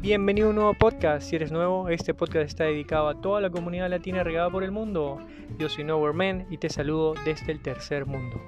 Bienvenido a un nuevo podcast. Si eres nuevo, este podcast está dedicado a toda la comunidad latina regada por el mundo. Yo soy Nowhere Man y te saludo desde el tercer mundo.